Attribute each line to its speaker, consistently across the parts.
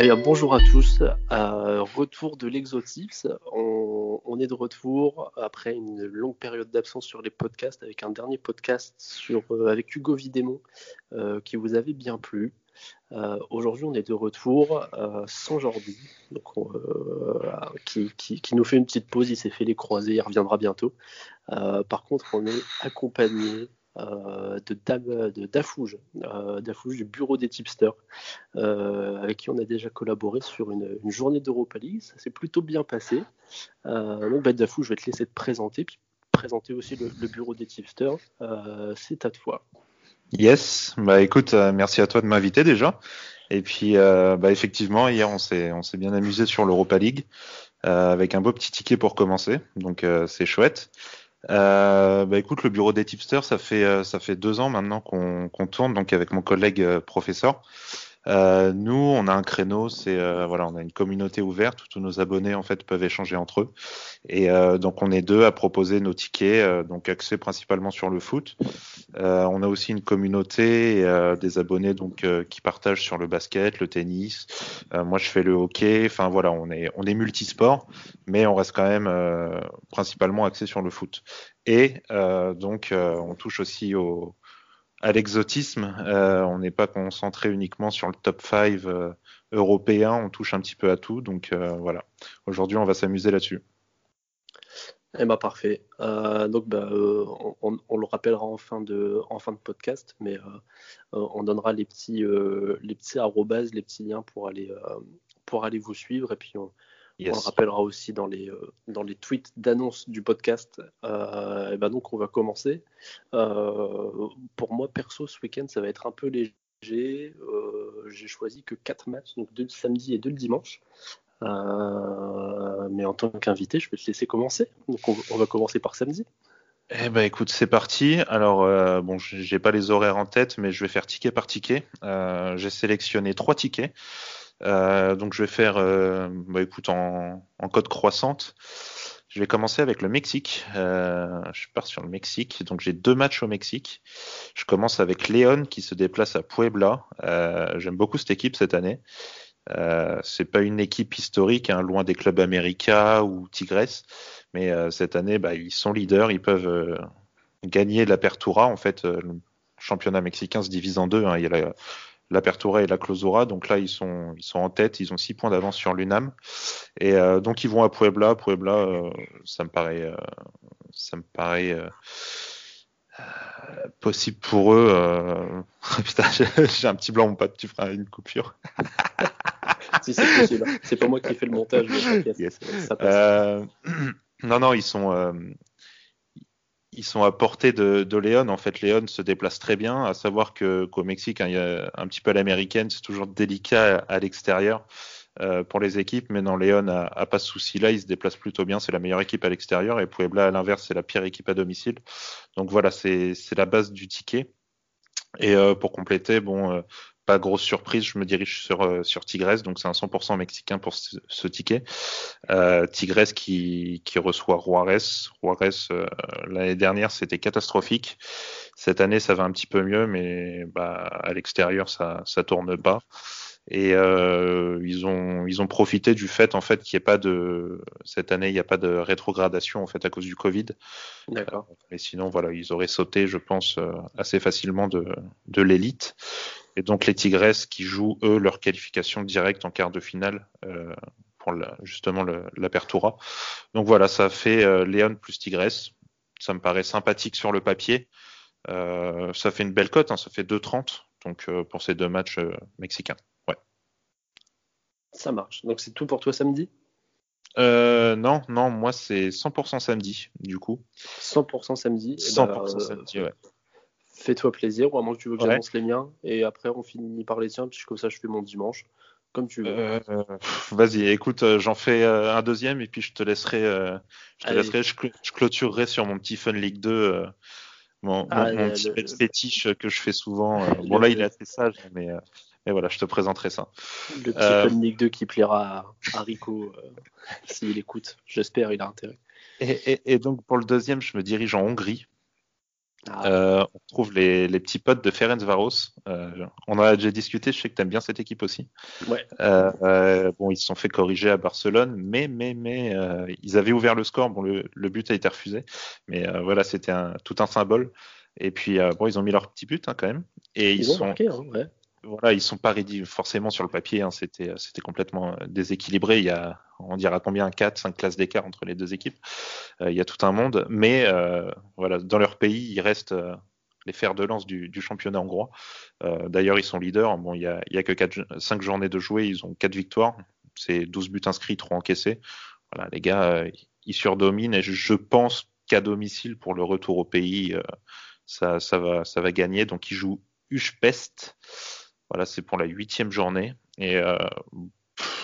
Speaker 1: Eh bonjour à tous. Euh, retour de l'Exotips. On, est de retour après une longue période d'absence sur les podcasts avec un dernier podcast sur, euh, avec Hugo Vidémon euh, qui vous avait bien plu. Aujourd'hui, on est de retour sans Jordi, donc qui, qui, qui, nous fait une petite pause. Il s'est fait les croisés, il reviendra bientôt. par contre, on est accompagné euh, de, Dafouge, euh, Dafouge du bureau des tipsters, euh, avec qui on a déjà collaboré sur une, journée d'Europa League. Ça s'est plutôt bien passé. donc, bah, Dafouge, je vais te laisser te présenter, puis présenter aussi le, bureau des tipsters. C'est à toi.
Speaker 2: Yes, bah écoute, merci à toi de m'inviter déjà. Et puis, bah, effectivement, hier, on s'est, bien amusé sur l'Europa League avec un beau petit ticket pour commencer. Donc, c'est chouette. Euh, bah écoute, le bureau des tipsters, ça fait euh, ça fait deux ans maintenant qu'on tourne, donc avec mon collègue euh, professeur. Euh, nous, on a un créneau, c'est euh, voilà, on a une communauté ouverte où tous nos abonnés en fait peuvent échanger entre eux. Et euh, donc on est deux à proposer nos tickets, euh, donc axés principalement sur le foot. Euh, on a aussi une communauté des abonnés donc qui partagent sur le basket, le tennis. moi, je fais le hockey. Enfin voilà, on est on est multisport, mais on reste quand même principalement axé sur le foot. Et donc on touche aussi au à l'exotisme. Euh, on n'est pas concentré uniquement sur le top 5 euh, européen, on touche un petit peu à tout. Donc euh, voilà, aujourd'hui on va s'amuser là-dessus.
Speaker 1: Eh ben parfait. Donc euh, on, le rappellera en fin de, podcast, mais on donnera les petits, les petits les petits liens pour aller, pour aller vous suivre et puis on, Yes. On le rappellera aussi dans les, euh, dans les tweets d'annonce du podcast. Euh, et ben donc, on va commencer. Euh, pour moi, perso, ce week-end, ça va être un peu léger. J'ai choisi que 4 matchs, donc deux le samedi et deux le dimanche. Mais en tant qu'invité, je vais te laisser commencer. Donc, on, on va commencer par samedi.
Speaker 2: Eh ben écoute, c'est parti. Alors euh, bon, j'ai pas les horaires en tête, mais je vais faire ticket par ticket. Euh, j'ai sélectionné trois tickets. Euh, donc je vais faire, euh, bah, écoute, en, en, code croissante. Je vais commencer avec le Mexique. Euh, je pars sur le Mexique. Donc j'ai deux matchs au Mexique. Je commence avec Léon qui se déplace à Puebla. J'aime beaucoup cette équipe cette année. C'est pas une équipe historique, hein, loin des clubs américains ou Tigres, mais cette année, bah, ils sont leaders, ils peuvent gagner l'Apertura. En fait, le championnat mexicain se divise en deux. Hein. Il y a la, l'Apertura et la Clausura. Donc là, ils sont, ils sont en tête. Ils ont six points d'avance sur l'UNAM. Et euh, donc, ils vont à Puebla. Puebla, euh, ça me paraît, euh, ça me paraît possible pour eux. Putain, j'ai un petit blanc, mon pote. Tu feras une coupure.
Speaker 1: si c'est possible. C'est pas moi qui fais le montage. Mais
Speaker 2: yes. ça passe. non, non, ils sont ils sont à portée de, de Léon. En fait, Léon se déplace très bien. À savoir que qu'au Mexique, hein, il y a un petit peu à l'américaine, c'est toujours délicat à, l'extérieur euh, pour les équipes. Mais non, Léon a, a pas de souci là. Il se déplace plutôt bien. C'est la meilleure équipe à l'extérieur. Et Puebla, à l'inverse, c'est la pire équipe à domicile. Donc voilà, c'est la base du ticket. Et euh, pour compléter, bon, euh, pas grosse surprise, je me dirige sur, euh, sur Tigres, donc c'est un 100% mexicain pour ce, ce ticket. Euh, Tigres qui, qui reçoit Juarez. Juarez, euh, l'année dernière, c'était catastrophique. Cette année, ça va un petit peu mieux, mais bah, à l'extérieur, ça ça tourne pas. Et euh, ils ont ils ont profité du fait en fait qu'il n'y ait pas de cette année il n'y a pas de rétrogradation en fait à cause du Covid.
Speaker 1: D'accord.
Speaker 2: Et sinon voilà ils auraient sauté je pense assez facilement de de l'élite. Et donc les Tigres qui jouent eux leur qualification directe en quart de finale euh, pour la, justement l'Apertura. Donc voilà ça fait euh, Léon plus Tigres. Ça me paraît sympathique sur le papier. Euh, ça fait une belle cote, hein, ça fait 2,30 donc euh, pour ces deux matchs mexicains. Ouais.
Speaker 1: Ça marche. Donc c'est tout pour toi samedi?
Speaker 2: Euh, Non, non, moi c'est 100% samedi, du coup.
Speaker 1: 100% samedi
Speaker 2: 100% bah, euh, samedi, ouais.
Speaker 1: Fais-toi plaisir, ou à moins que tu veux que ouais. j'annonce les miens, et après on finit par les tiens, puisque comme ça je fais mon dimanche. Comme tu veux.
Speaker 2: Euh, Vas-y, écoute, j'en fais un deuxième, et puis je te laisserai, je, te laisserai je, cl je, clôturerai sur mon petit Fun League 2. Mon, ah, mon, mon petit le, fétiche que je fais souvent. bon, là, il est assez sage, mais, et voilà, je te présenterai ça.
Speaker 1: Le petit euh... Fun League 2 qui plaira à, à Rico euh, s'il écoute. J'espère, il a intérêt.
Speaker 2: Et, et, et, donc pour le deuxième, je me dirige en Hongrie. Ah. Euh, on trouve les, petits potes de Ferenc Varos. Euh, on a déjà discuté, je sais que tu aimes bien cette équipe aussi.
Speaker 1: Ouais.
Speaker 2: Euh, bon, ils se sont fait corriger à Barcelone, mais, mais, mais ils avaient ouvert le score. Bon, le, but a été refusé, mais voilà, c'était tout un symbole. Et puis, bon, ils ont mis leur petit but hein, quand même. Et ils, sont,
Speaker 1: marqué, hein, ouais
Speaker 2: voilà, ils sont pas rédits forcément sur le papier. Hein, c'était, c'était complètement euh, déséquilibré. Il y a, on dira combien, 4, 5 classes d'écart entre les deux équipes. Euh, il y a tout un monde, mais euh, voilà, dans leur pays, ils restent les fers de lance du, championnat hongrois. d'ailleurs, ils sont leaders. Bon, il y a, il y a que 4, 5 journées de jouer, ils ont 4 victoires. C'est 12 buts inscrits, 3 encaissés. Voilà, les gars, ils surdominent et je, pense qu'à domicile pour le retour au pays, ça, ça, va, ça va gagner. Donc, ils jouent Ushpest. Voilà, c'est pour la huitième journée. Et euh,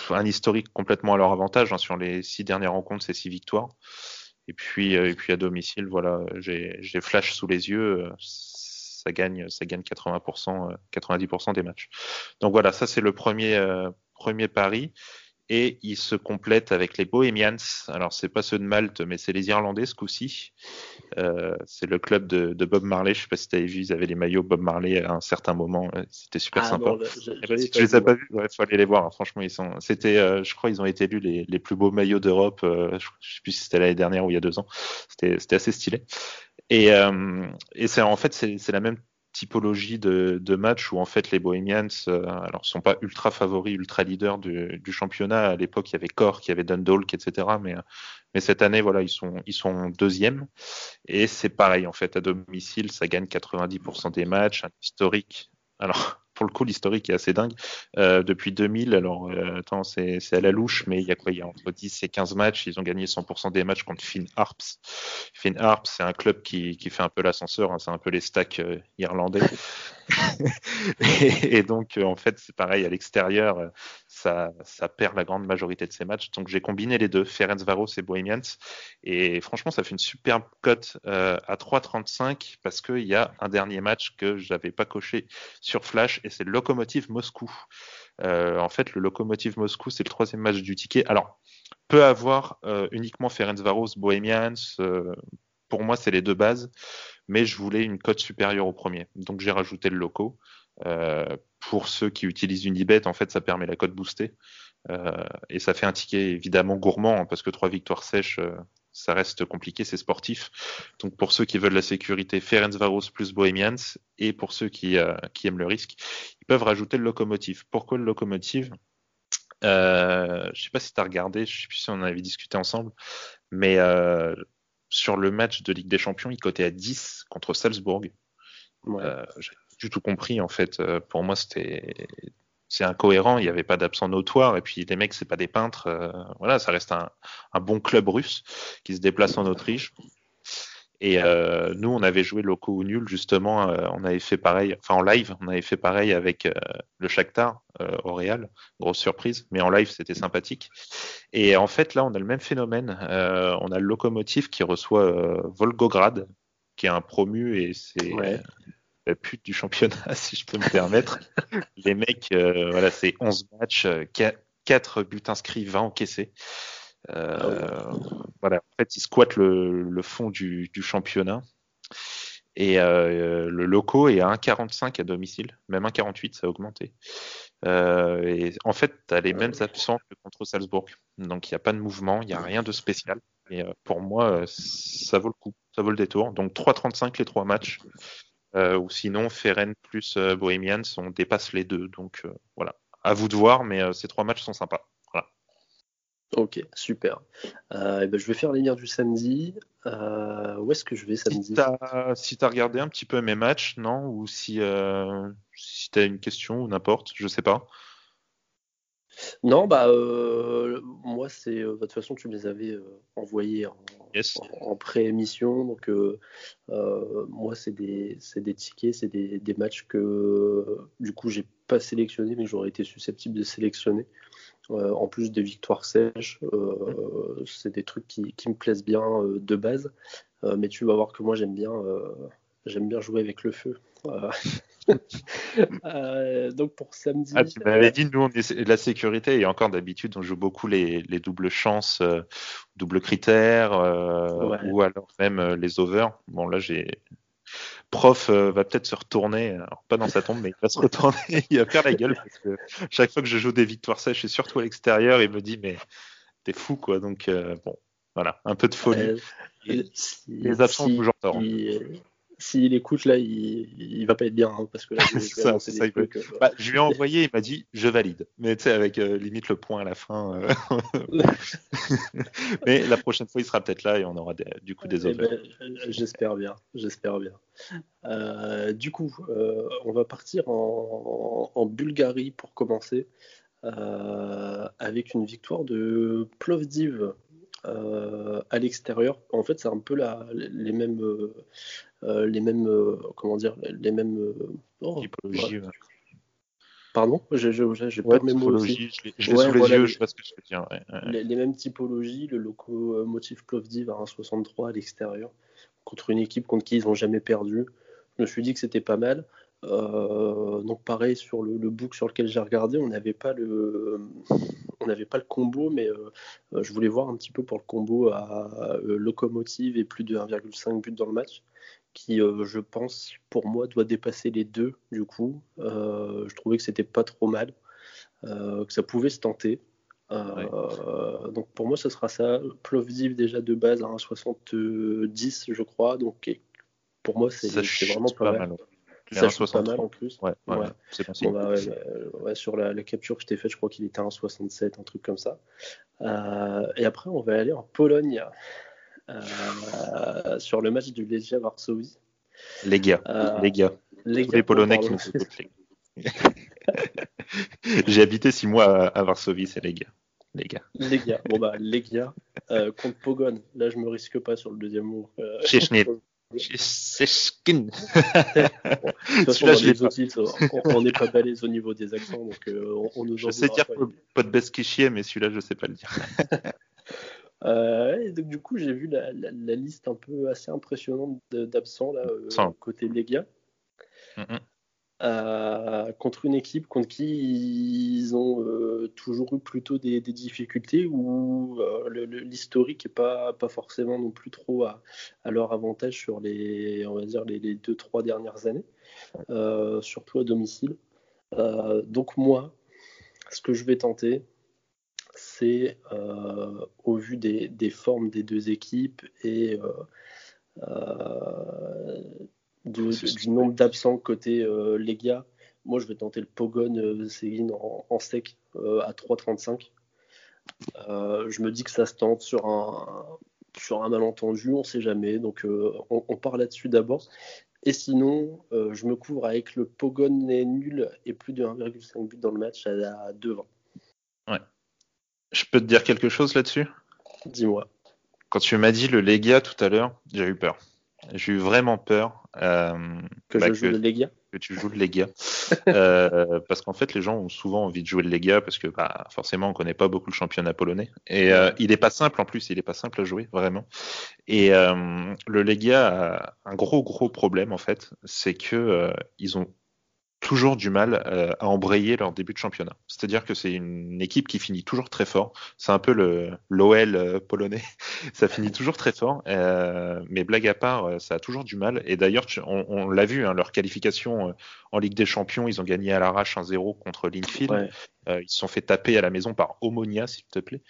Speaker 2: un historique complètement à leur avantage. Hein, sur les six dernières rencontres, c'est six victoires. Et puis, euh, et puis à domicile, voilà, j'ai Flash sous les yeux. Ça gagne, ça gagne 80%, 90% des matchs. Donc voilà, ça c'est le premier, euh, premier pari et il se complète avec les Bohemians. Alors c'est pas ceux de Malte, mais c'est les Irlandais ce coup-ci. Euh, c'est le club de, de, Bob Marley. Je sais pas si tu avais vu, ils avaient les maillots Bob Marley à un certain moment. C'était super ah, sympa. je, je, eh ben, les ai pas vus, il faut aller les voir. Hein. Franchement, ils sont. C'était, euh, je crois, ils ont été élus les, les plus beaux maillots d'Europe. Euh, je, je sais plus si c'était l'année dernière ou il y a deux ans. C'était, c'était assez stylé. Et, euh, et c'est en fait c'est la même typologie de, de match où en fait les Bohemians euh, alors sont pas ultra favoris, ultra leaders du, du championnat. À l'époque, il y avait Cork, il y avait Dundalk, etc. Mais mais cette année, voilà, ils sont ils sont deuxième et c'est pareil en fait à domicile, ça gagne 90% des matchs, historique. Alors pour le coup, l'historique est assez dingue. Euh, depuis 2000, alors euh, attends, c'est à la louche, mais il y a quoi Il y a entre 10 et 15 matchs. Ils ont gagné 100% des matchs contre Finn Harps. Finn Harps, c'est un club qui, qui fait un peu l'ascenseur. Hein, c'est un peu les stacks euh, irlandais. et, et, donc, en fait, c'est pareil à l'extérieur ça, perd la grande majorité de ses matchs. Donc j'ai combiné les deux, Ferenc Varos et Bohemians. Et franchement, ça fait une superbe cote euh, à 3,35 parce qu'il y a un dernier match que je n'avais pas coché sur Flash et c'est le Lokomotiv Moscou. Euh, en fait, le Lokomotiv Moscou, c'est le troisième match du ticket. Alors, peut avoir euh, uniquement Ferenc Varos, Bohemians. pour moi, c'est les deux bases, mais je voulais une cote supérieure au premier. Donc j'ai rajouté le loco. Euh, pour ceux qui utilisent Unibet, en fait, ça permet la cote boostée. Euh, et ça fait un ticket évidemment gourmand, hein, parce que trois victoires sèches, euh, ça reste compliqué, c'est sportif. Donc pour ceux qui veulent la sécurité, Ferenc Varos plus Bohemians, et pour ceux qui, aiment le risque, ils peuvent rajouter le locomotive. Pourquoi le locomotive? Euh, Je sais pas si tu as regardé, je sais plus si on en avait discuté ensemble, mais sur le match de Ligue des Champions, il cotait à 10 contre Salzbourg. Ouais du tout compris en fait. Euh, pour moi, c'était c'est incohérent. Il n'y avait pas d'absent notoire. Et puis les mecs, c'est pas des peintres. Euh, voilà, ça reste un, bon club russe qui se déplace en Autriche. Et euh, nous, on avait joué loco ou nul justement. on avait fait pareil, enfin en live, on avait fait pareil avec le Shakhtar au Real. Grosse surprise, mais en live, c'était sympathique. Et en fait, là, on a le même phénomène. on a le locomotive qui reçoit Volgograd, qui est un promu et c'est la pute du championnat, si je peux me permettre. les mecs, euh, voilà, c'est 11 matchs, 4 euh, buts inscrits, 20 encaissés. Euh, ah voilà, en fait, ils squattent le, le fond du, du, championnat. Et euh, le loco est à 1,45 à domicile, même 1,48, ça a augmenté. Euh, et en fait, tu as les mêmes absents que contre Salzbourg. Donc, il n'y a pas de mouvement, il n'y a rien de spécial. Et pour moi, ça vaut le coup, ça vaut le détour. Donc, 3,35 les trois matchs. Euh, ou sinon Feren plus euh, Bohemians, on dépasse les deux. Donc euh, voilà, à vous de voir, mais ces trois matchs sont sympas.
Speaker 1: Ok, super. ben, je vais faire les liens du samedi. où est-ce que je vais samedi
Speaker 2: Si tu as, regardé un petit peu mes matchs, non? Ou si, si tu as une question ou n'importe, je sais pas.
Speaker 1: Non, bah moi c'est de toute façon tu me les avais envoyés en, en, pré-émission. Donc, euh, euh, moi, c'est des, des, tickets, c'est des, des, matchs que, du coup, j'ai pas sélectionné, mais j'aurais été susceptible de sélectionner. Euh, en plus des victoires sèches, c'est des trucs qui, qui, me plaisent bien de base. mais tu vas voir que moi, j'aime bien, j'aime bien jouer avec le feu. Euh, donc pour samedi.
Speaker 2: Ah, tu m'avais dit, nous, on est la sécurité et encore d'habitude, on joue beaucoup les, les doubles chances, euh, doubles critères, euh, ou alors même les over. Bon, là, j'ai prof va peut-être se retourner, alors pas dans sa tombe, mais il va se retourner, il va faire la gueule parce que chaque fois que je joue des victoires sèches et surtout à l'extérieur, il me dit mais t'es fou quoi. Donc bon, voilà, un peu de folie. les absents toujours tort.
Speaker 1: S'il écoute là, il, il va pas être bien hein, parce que là,
Speaker 2: ça, ça, euh, bah, je lui ai envoyé, il m'a dit je valide, mais tu sais avec euh, limite le point à la fin. Euh. mais la prochaine fois, il sera peut-être là et on aura du coup des eh
Speaker 1: ben, j'espère bien, j'espère bien. du coup, on va partir en, en Bulgarie pour commencer. avec une victoire de Plovdiv à l'extérieur. En fait, c'est un peu la, les mêmes, les mêmes, comment dire, les mêmes
Speaker 2: oh, typologies.
Speaker 1: Pardon? J'ai pas de
Speaker 2: mots aussi. Je l'ai sous les yeux, je sais ce que je veux dire.
Speaker 1: Les, mêmes typologies, le locomotive Plovdiv à 1,63 à l'extérieur, contre une équipe contre qui ils n'ont jamais perdu. Je me suis dit que c'était pas mal. Euh, donc pareil sur le, book sur lequel j'ai regardé, on n'avait pas le, on n'avait pas le combo, mais euh, je voulais voir un petit peu pour le combo à euh, locomotive et plus de 1,5 but dans le match, qui je pense pour moi doit dépasser les deux du coup. je trouvais que c'était pas trop mal, que ça pouvait se tenter. Donc pour moi, ce sera ça. Plovdiv déjà de base à 1,70 je crois. Donc pour moi, c'est vraiment pas, mal. Ça joue pas mal en plus.
Speaker 2: Ouais, ouais, c'est bon,
Speaker 1: bah, ouais, sur la, capture que je t'ai faite, je crois qu'il était à 1,67, un truc comme ça. Euh, et après, on va aller en Pologne euh, sur le match du Legia Varsovie.
Speaker 2: Les gars, euh, les gars, les Polonais qui nous écoutent. J'ai habité six mois à, Varsovie, c'est les gars. Les gars.
Speaker 1: Les gars. Bon bah les gars contre Pogon. Là je me risque pas sur le deuxième mot. Euh, on n'est pas balèze au niveau des accents, donc euh, on, nous
Speaker 2: Je sais dire pas mais celui-là, je sais pas le dire.
Speaker 1: Euh, donc, du coup, j'ai vu la, liste un peu assez impressionnante d'absents là, euh, côté Legia. Euh, contre une équipe contre qui ils ont euh, toujours eu plutôt des, difficultés où l'historique n'est pas, pas forcément non plus trop à, leur avantage sur les, on va dire, les, les deux, trois dernières années, surtout à domicile. donc moi, ce que je vais tenter, c'est au vu des, des, formes des deux équipes et du nombre d'absents côté euh, Legia. Moi, je vais tenter le Pogon euh, en, sec euh, à 3,35. Euh, je me dis que ça se tente sur un, sur un malentendu, on ne sait jamais. Donc, on, on, part là-dessus d'abord. Et sinon, je me couvre avec le Pogon nul et plus de 1,5 but dans le match à, 2,20.
Speaker 2: Ouais. Je peux te dire quelque chose là-dessus?
Speaker 1: Dis-moi.
Speaker 2: Quand tu m'as dit le Legia tout à l'heure, j'ai eu peur. J'ai eu vraiment peur
Speaker 1: euh, que bah, je joue le Legia?
Speaker 2: Que tu joues le Legia. euh, parce qu'en fait, les gens ont souvent envie de jouer le Legia parce que bah, forcément, on connaît pas beaucoup le championnat polonais. Et euh, il est pas simple en plus, il est pas simple à jouer, vraiment. Et le Legia a un gros, gros problème en fait, c'est que euh, ils ont toujours du mal euh, à embrayer leur début de championnat. C'est-à-dire que c'est une équipe qui finit toujours très fort. C'est un peu le l'OL euh, polonais. ça finit toujours très fort. Euh, mais blague à part, ça a toujours du mal. Et d'ailleurs, on, l'a vu, hein, leur qualification en Ligue des Champions, ils ont gagné à l'arrache 1-0 contre Linfield. ils se sont fait taper à la maison par Omonia, s'il te plaît.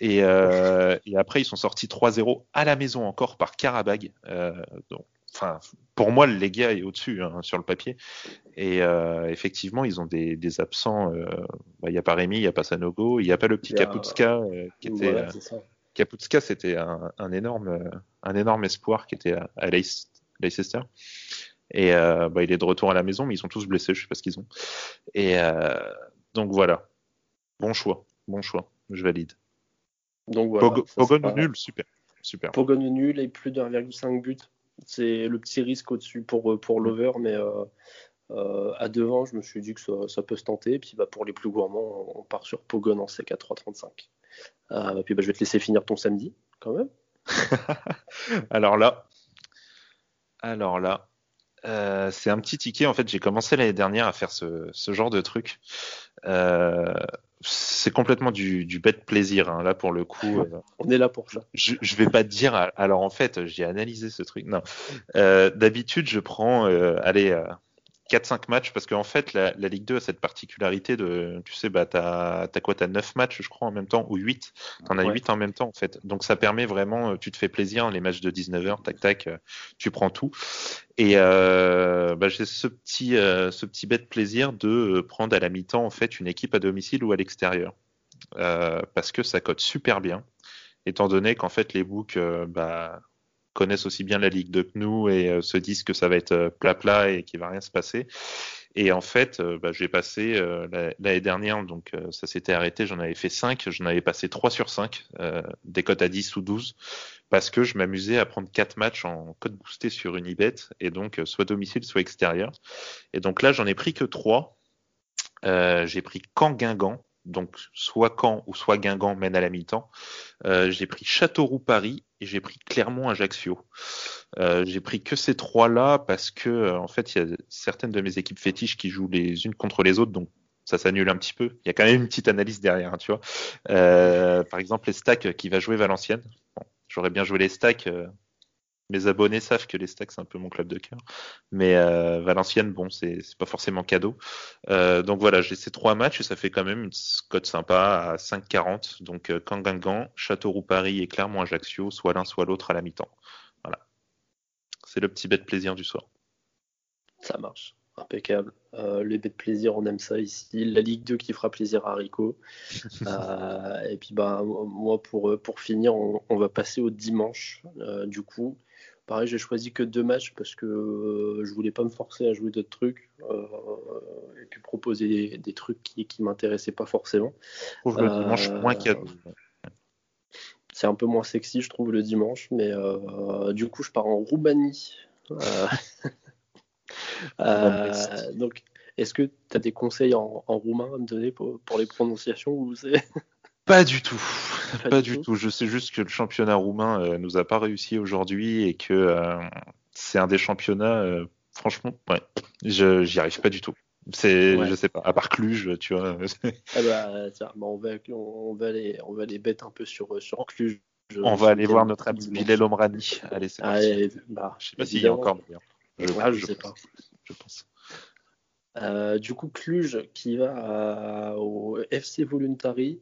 Speaker 2: Et, et après, ils sont sortis 3-0 à la maison encore par Karabag. donc, enfin, pour moi, le Legia est au-dessus hein, sur le papier. Et euh, effectivement, ils ont des, des absents. Euh, bah, il n'y a pas Rémi, il n'y a pas Sanogo, il n'y a pas le petit Kaputska euh, qui était. Voilà, Kaputska, c'était un, un, énorme, un énorme espoir qui était à, à Leicester. Et bah, il est de retour à la maison, mais ils sont tous blessés, je sais pas ce qu'ils ont. Et donc voilà, bon choix, bon choix, je valide. Donc voilà. Pogon nul, super, super.
Speaker 1: Pogon nul et plus de 1,5 but c'est le petit risque au-dessus pour, euh, pour l'over, mais euh, euh, à devant, je me suis dit que ça, peut se tenter. Et puis bah, pour les plus gourmands, on part sur Pogon en sec à 3,35. Euh, puis bah, je vais te laisser finir ton samedi, quand même.
Speaker 2: alors là, alors là, c'est un petit ticket. En fait, j'ai commencé l'année dernière à faire ce, genre de truc. C'est complètement du, du bête plaisir. Hein. Là, pour le coup, euh,
Speaker 1: on est là pour ça.
Speaker 2: Je, je vais pas te dire. Alors, en fait, j'ai analysé ce truc. Non, euh, d'habitude, je prends, euh, allez, 4-5 matchs parce qu'en fait la, la, Ligue 2 a cette particularité de tu sais bah t'as as quoi t'as 9 matchs je crois en même temps ou 8 t'en as ouais. 8 en même temps en fait. Donc ça permet vraiment tu te fais plaisir les matchs de 19h tac tac tu prends tout. Et euh, bah, j'ai ce petit euh, ce petit bête plaisir de prendre à la mi-temps en fait une équipe à domicile ou à l'extérieur. Euh, parce que ça cote super bien étant donné qu'en fait les books bah connaissent aussi bien la Ligue 2 que nous et euh, se disent que ça va être plat plat et qu'il va rien se passer. Et en fait, euh, bah, j'ai passé euh, l'année dernière, donc ça s'était arrêté, j'en avais fait 5, j'en avais passé 3 sur 5, des cotes à 10 ou 12, parce que je m'amusais à prendre 4 matchs en code boosté sur Unibet, et donc soit domicile, soit extérieur. Et donc là, j'en ai pris que 3. j'ai pris Caen-Guingamp, donc soit Caen ou soit Guingamp mène à la mi-temps. Euh, j'ai pris Châteauroux-Paris et j'ai pris Clermont-Ajaccio. Euh, j'ai pris que ces trois-là parce que euh, en fait, il y a certaines de mes équipes fétiches qui jouent les unes contre les autres, donc ça s'annule un petit peu. Il y a quand même une petite analyse derrière, hein, tu vois. Euh, par exemple, les stacks qui va jouer Valenciennes. J'aurais bien joué les stacks mes abonnés savent que les stacks c'est un peu mon club de cœur, mais euh, Valenciennes bon c'est pas forcément cadeau. Euh, donc voilà j'ai ces trois matchs et ça fait quand même une cote sympa à 5,40 donc euh, Kangangan, Châteauroux Paris et Clermont Ajaccio soit l'un soit l'autre à la mi-temps. Voilà c'est le petit bet plaisir du soir.
Speaker 1: Ça marche impeccable. Euh, les bêtes plaisir, on aime ça ici. La Ligue 2 qui fera plaisir à Rico. euh, et puis bah moi pour pour finir, on, on va passer au dimanche. Euh, du coup, pareil, j'ai choisi que deux matchs parce que euh, je voulais pas me forcer à jouer d'autres trucs euh, et puis proposer des, des trucs qui qui m'intéressaient pas forcément.
Speaker 2: Pour le dimanche moins cadeau.
Speaker 1: C'est un peu moins sexy, je trouve, le dimanche, mais du coup, je pars en Roumanie. Euh, donc, est-ce que tu as des conseils en, en, roumain à me donner pour, pour les prononciations ou
Speaker 2: Pas du tout. Pas, Pas du, tout. tout. Je sais juste que le championnat roumain euh, nous a pas réussi aujourd'hui et que euh, c'est un des championnats, euh, franchement, ouais, je j'y arrive pas du tout. C'est, ouais. je sais pas, à part Cluj, tu vois.
Speaker 1: ah bah, tiens, bah on va, on, va les, on va les bêter un peu sur, sur Cluj.
Speaker 2: Je, on va aller voir notre ami Bilal Omrani. Allez, c'est parti. Bah, je sais pas s'il y a encore d'ailleurs.
Speaker 1: Je, ah, je, je sais pas. Je pense. Euh, du coup, Cluj qui va à, au FC Voluntari.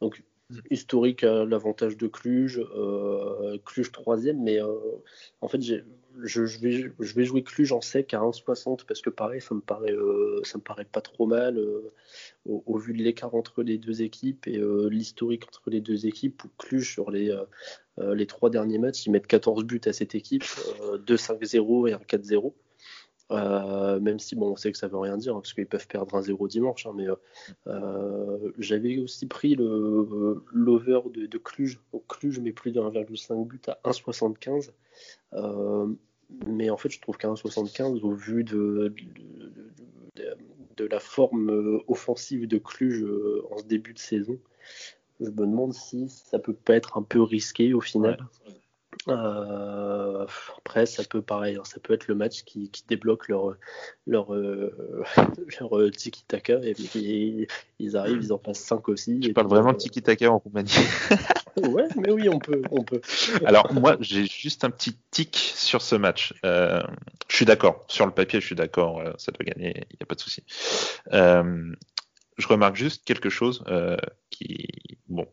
Speaker 1: Donc, historique l'avantage de Cluj. Euh, Cluj troisième, mais euh, en fait, je, vais, jouer Cluj en sec à 1,60 parce que pareil, ça me paraît, euh, ça me paraît pas trop mal euh, au, vu de l'écart entre les deux équipes et euh, l'historique entre les deux équipes. Où Cluj sur les, les trois derniers matchs, ils mettent 14 buts à cette équipe, 2-5-0 et un 4-0. Euh, même si bon, on sait que ça veut rien dire hein, parce qu'ils peuvent perdre un 0 dimanche, hein, mais euh, j'avais aussi pris l'over de, Cluj. Donc Cluj met plus de 1,5 but à 1,75. Euh, mais en fait, je trouve qu'à 1,75 au vu de, la forme offensive de Cluj en ce début de saison, je me demande si ça peut pas être un peu risqué au final. Euh, après, ça peut pareil, hein, ça peut être le match qui, qui débloque leur leur euh, leur euh, tiki taka et, et, ils arrivent, ils en passent 5 aussi.
Speaker 2: Tu parles vraiment de tiki taka en Roumanie.
Speaker 1: ouais, mais oui, on peut, on peut.
Speaker 2: Alors moi, j'ai juste un petit tic sur ce match. Euh, je suis d'accord sur le papier, je suis d'accord, ça doit gagner, il n'y a pas de souci. je remarque juste quelque chose qui, bon.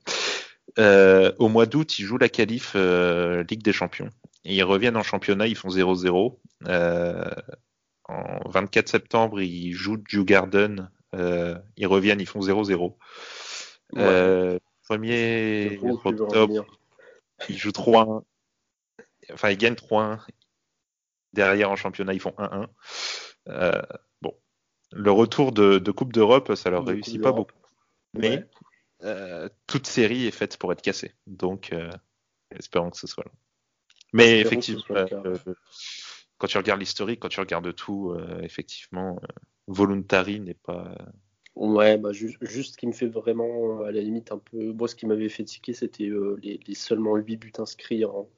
Speaker 2: Euh, au mois d'août, ils jouent la qualif euh, Ligue des Champions. Et ils reviennent en championnat, ils font 0-0. Euh, en 24 septembre, ils jouent Dewgarden. Euh, ils reviennent, ils font 0-0. Ouais. premier octobre, ils jouent 3-1. Enfin, ils gagnent 3-1. Derrière, en championnat, ils font 1-1. bon, le retour de, de Coupe d'Europe, ça leur de réussit pas beaucoup. Mais ouais euh, toute série est faite pour être cassée. Donc, euh, espérons que ce soit là. Mais espérons effectivement, euh, quand tu regardes l'historique, quand tu regardes tout, effectivement, Voluntary n'est pas.
Speaker 1: Ouais, bah juste, juste, ce qui me fait vraiment, à la limite, un peu. Moi, ce qui m'avait fait tiquer, c'était les, les, seulement 8 buts inscrits en,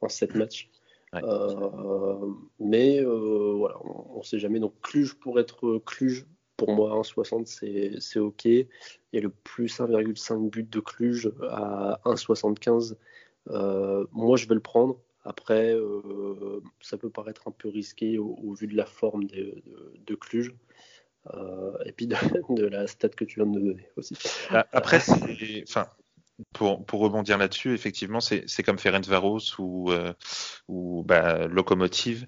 Speaker 1: en 7 matchs. Ouais. Euh, mais euh, voilà, on ne sait jamais. Donc Cluj pour être Cluj, pour moi, 1,60 c'est OK. Il y a le plus 1,5 but de Cluj à 1,75. Euh, moi, je vais le prendre. Après, euh, ça peut paraître un peu risqué au, vu de la forme de, Cluj. Euh, et puis de, la stat que tu viens de me donner aussi.
Speaker 2: Bah, après, enfin, pour, pour, rebondir là-dessus, effectivement, c'est comme Ferencvaros ou, ou bah, Locomotive.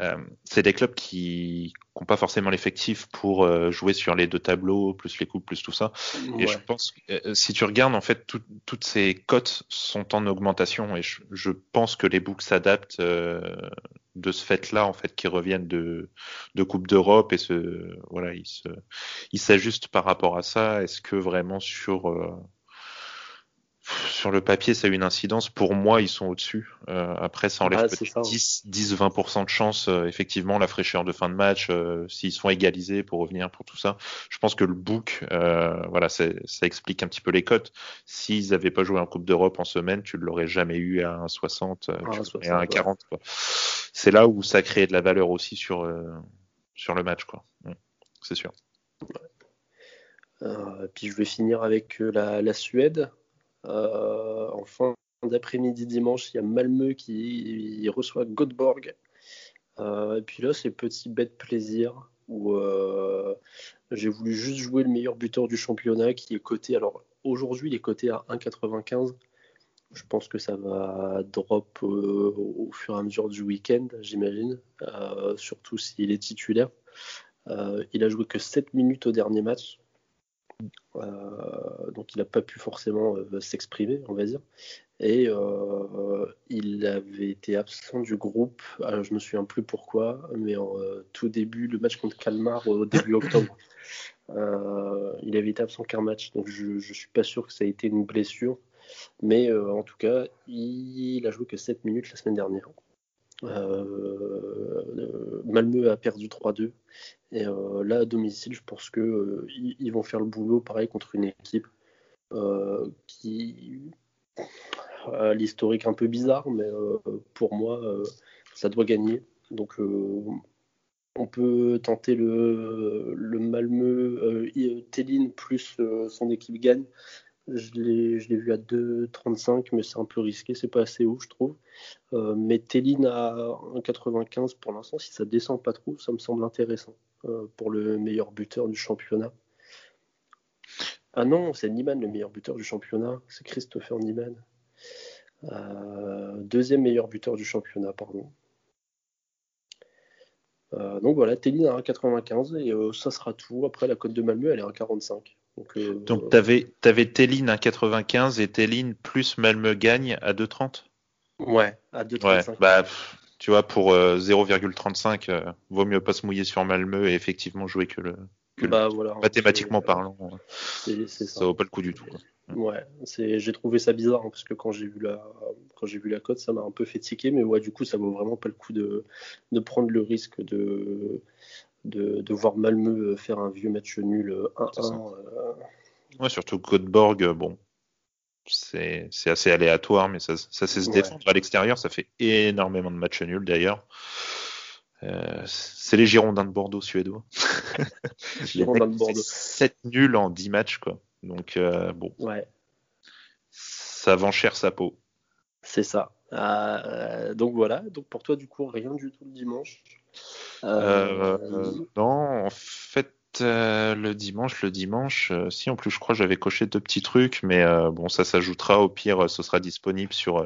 Speaker 2: Euh, c'est des clubs qui n'ont pas forcément l'effectif pour euh, jouer sur les deux tableaux, plus les coupes, plus tout ça. Et je pense que euh, si tu regardes, en fait, toutes ces cotes sont en augmentation et je, pense que les books s'adaptent de ce fait-là, en fait, qui reviennent de, de Coupe d'Europe et se, voilà, ils s'ajustent par rapport à ça. Est-ce que vraiment sur sur le papier, ça a eu une incidence. Pour moi, ils sont au-dessus. Euh, après, ça enlève 10-20% de chance, euh, effectivement, la fraîcheur de fin de match, euh, s'ils sont égalisés pour revenir pour tout ça. Je pense que le book, voilà, ça explique un petit peu les cotes. S'ils n'avaient pas joué en Coupe d'Europe en semaine, tu ne l'aurais jamais eu à 1,60 et à 1,40. C'est là où ça crée de la valeur aussi sur, sur le match, quoi. C'est sûr.
Speaker 1: puis je vais finir avec la, la Suède. Euh, en fin d'après-midi dimanche, il y a Malmö qui reçoit Göteborg. Euh, et puis là, c'est petit bête plaisir où euh, j'ai voulu juste jouer le meilleur buteur du championnat qui est coté. Alors aujourd'hui, il est coté à 1,95. Je pense que ça va drop au fur et à mesure du week-end, j'imagine, surtout s'il est titulaire. il a joué que 7 minutes au dernier match. Euh, donc il n'a pas pu forcément euh, s'exprimer, on va dire. Et euh, il avait été absent du groupe, alors, je me souviens plus pourquoi, mais en tout début, le match contre Kalmar au début octobre. il avait été absent qu'un match, donc je ne suis pas sûr que ça ait été une blessure. Mais en tout cas, il, a joué que 7 minutes la semaine dernière. Euh, Malmö a perdu 3-2. Et euh, là, à domicile, je pense qu'ils euh, vont faire le boulot pareil contre une équipe qui a l'historique un peu bizarre, mais pour moi, ça doit gagner. Donc, on peut tenter le, le Malmö, plus son équipe gagne. Je l'ai vu à 2,35, mais c'est un peu risqué, c'est pas assez haut, je trouve. Euh, mais Tellin à 1,95 pour l'instant, si ça descend pas trop, ça me semble intéressant euh, pour le meilleur buteur du championnat. Ah non, c'est Niemann le meilleur buteur du championnat, c'est Christopher Niemann. Euh, deuxième meilleur buteur du championnat, pardon. donc voilà, Tellin à 1,95 et ça sera tout. Après, la cote de Malmö, elle est à 1,45.
Speaker 2: Donc, euh, Donc tu avais, avais Tellin à 95 et Tellin plus Malmö gagne à 2,30
Speaker 1: Ouais, à 2,35.
Speaker 2: bah, tu vois, pour 0,35, euh, euh, vaut mieux pas se mouiller sur Malmö et effectivement jouer que le.
Speaker 1: bah, voilà,
Speaker 2: mathématiquement parlant, c'est, ça. ça vaut pas le coup du tout.
Speaker 1: Ouais, c'est, j'ai trouvé ça bizarre hein, parce que quand j'ai vu la, quand j'ai vu la cote, ça m'a un peu fait tiquer, mais ouais, du coup, ça vaut vraiment pas le coup de, de prendre le risque de, de, voir Malmö faire un vieux match nul 1-1. Euh,
Speaker 2: ouais, surtout Göteborg, bon, c'est assez aléatoire, mais ça, ça sait se défendre à l'extérieur. Ça fait énormément de matchs nuls d'ailleurs. Euh, c'est les Girondins de Bordeaux suédois. Girondins de Bordeaux. 7 nuls en 10 matchs, quoi. Donc, euh, bon.
Speaker 1: Ouais.
Speaker 2: Ça vend cher sa peau.
Speaker 1: C'est ça. donc voilà. Donc pour toi, du coup, rien du tout le dimanche.
Speaker 2: Euh, euh, non, en fait, euh, le dimanche, le dimanche, si en plus je crois j'avais coché deux petits trucs, mais bon ça s'ajoutera au pire, ce sera disponible sur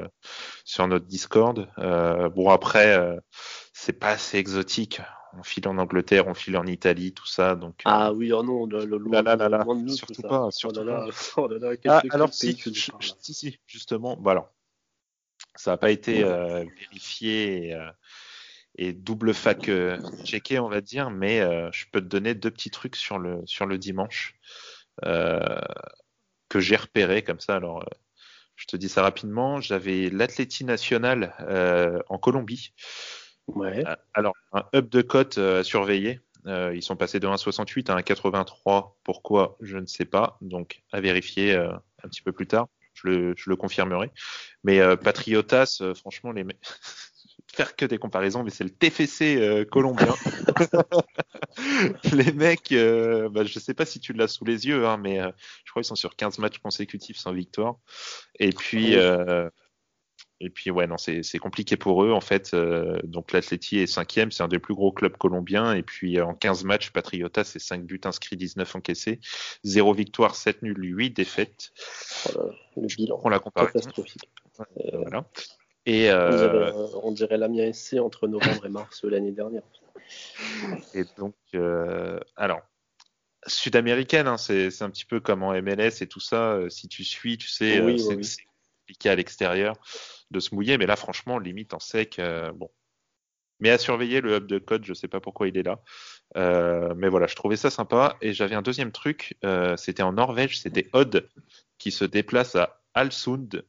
Speaker 2: sur notre Discord. bon après, c'est pas assez exotique. On file en Angleterre, on file en Italie, tout ça. Donc
Speaker 1: ah oui, oh non, le, le,
Speaker 2: là, là, là, surtout pas, surtout oh pas. ah, alors si, si, si, justement, voilà. Ça n'a pas été vérifié. Et, et double fac euh, checké, on va dire, mais euh, je peux te donner deux petits trucs sur le, sur le dimanche euh, que j'ai repéré comme ça. Alors, je te dis ça rapidement. J'avais l'Athlétie nationale en Colombie.
Speaker 1: Ouais.
Speaker 2: alors, un up de cote à surveiller. ils sont passés de 1,68 à 1,83. Pourquoi Je ne sais pas. Donc, à vérifier un petit peu plus tard. Je le, je le confirmerai. Mais Patriotas, franchement, les faire que des comparaisons, mais c'est le TFC euh, colombien. les mecs, euh, bah, je sais pas si tu l'as sous les yeux, hein, mais euh, je crois qu'ils sont sur 15 matchs consécutifs sans victoire. Et puis, euh, et puis ouais, non, c'est compliqué pour eux en fait. donc l'Atleti est cinquième, c'est un des plus gros clubs colombiens. Et puis en 15 matchs, Patriota, c'est 5 buts inscrits, 19 encaissés, 0 victoire, 7 nuls, 8 défaites.
Speaker 1: Voilà, le bilan.
Speaker 2: On la comparaison.
Speaker 1: Catastrophique.
Speaker 2: Voilà. Et euh,
Speaker 1: on dirait l'Amiens SC entre novembre et mars l'année dernière.
Speaker 2: Et donc, euh, alors, sud-américaine, hein, c'est un petit peu comme en MLS et tout ça. euh, Si tu suis, tu sais,
Speaker 1: Oui,
Speaker 2: c'est
Speaker 1: oui.
Speaker 2: compliqué à l'extérieur de se mouiller. Mais là, franchement, limite en sec, euh, bon. Mais à surveiller le hub de code, je sais pas pourquoi il est là. Mais voilà, je trouvais ça sympa. Et j'avais un deuxième truc, c'était en Norvège, c'était Odd qui se déplace à Alsund.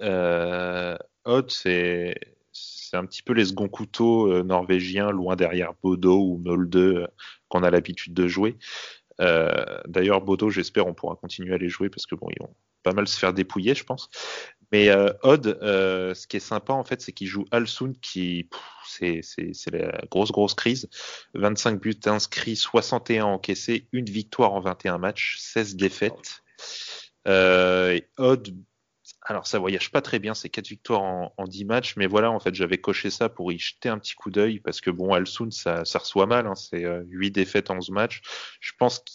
Speaker 2: Euh, Odd, c'est c'est un petit peu les seconds couteaux euh, norvégiens, loin derrière Bodo ou Molde euh, qu'on a l'habitude de jouer. Euh, D'ailleurs, Bodo, j'espère, on pourra continuer à les jouer parce que bon, ils vont pas mal se faire dépouiller, je pense. Mais Odd, ce qui est sympa en fait, c'est qu'il joue Alsund, qui c'est la grosse grosse crise. 25 buts inscrits, 61 encaissés, une victoire en 21 matchs, 16 défaites. Euh, Odd, alors ça voyage pas très bien, c'est 4 victoires en, en 10 matchs, mais voilà, en fait, j'avais coché ça pour y jeter un petit coup d'œil parce que bon, Alsund, ça, ça reçoit mal, hein, c'est euh, 8 défaites en 11 matchs. Je pense que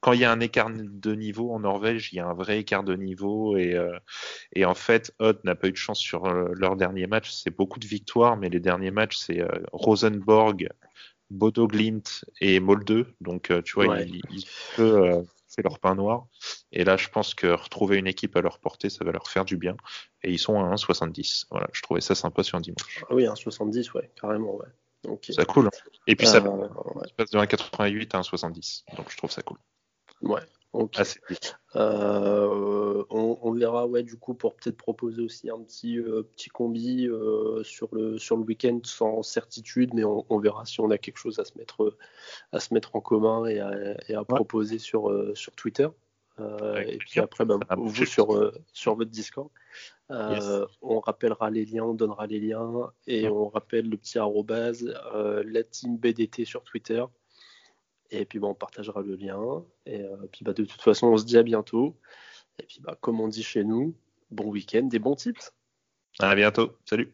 Speaker 2: quand il y a un écart de niveau en Norvège, il y a un vrai écart de niveau et, euh, et en fait, Odd n'a pas eu de chance sur euh, leur dernier match. C'est beaucoup de victoires, mais les derniers matchs, c'est euh, Rosenborg, Bodo Glimt et Molde. Donc, euh, tu vois,
Speaker 1: Ouais.
Speaker 2: ils, ils peuvent, euh, c'est leur pain noir. Et là, je pense que retrouver une équipe à leur portée, ça va leur faire du bien. Et ils sont à 1,70. Voilà, je trouvais ça sympa sur un dimanche.
Speaker 1: Ah oui, un 70, ouais, carrément, ouais.
Speaker 2: Ça cool. hein. Et puis ça
Speaker 1: euh, ouais,
Speaker 2: passe de 1,88 à 1,70. Donc je trouve ça cool.
Speaker 1: ouais,
Speaker 2: Assez
Speaker 1: Euh, on, on verra, ouais, du coup, pour peut-être proposer aussi un petit, euh, petit combi euh, sur le, sur le week-end sans certitude, mais on, on verra si on a quelque chose à se mettre, à se mettre en commun et à, et à proposer sur, sur Twitter. Et puis après, ben,
Speaker 2: Ça
Speaker 1: vous sur, sur votre Discord.
Speaker 2: Yes.
Speaker 1: On rappellera les liens, on donnera les liens et
Speaker 2: Ouais.
Speaker 1: on rappelle le petit arrobase, la team BDT sur Twitter. Et puis bah, on partagera le lien. Et euh, puis bah, de toute façon, on se dit à bientôt. Et puis bah, comme on dit chez nous, bon week-end et bons tips.
Speaker 2: À bientôt. Salut.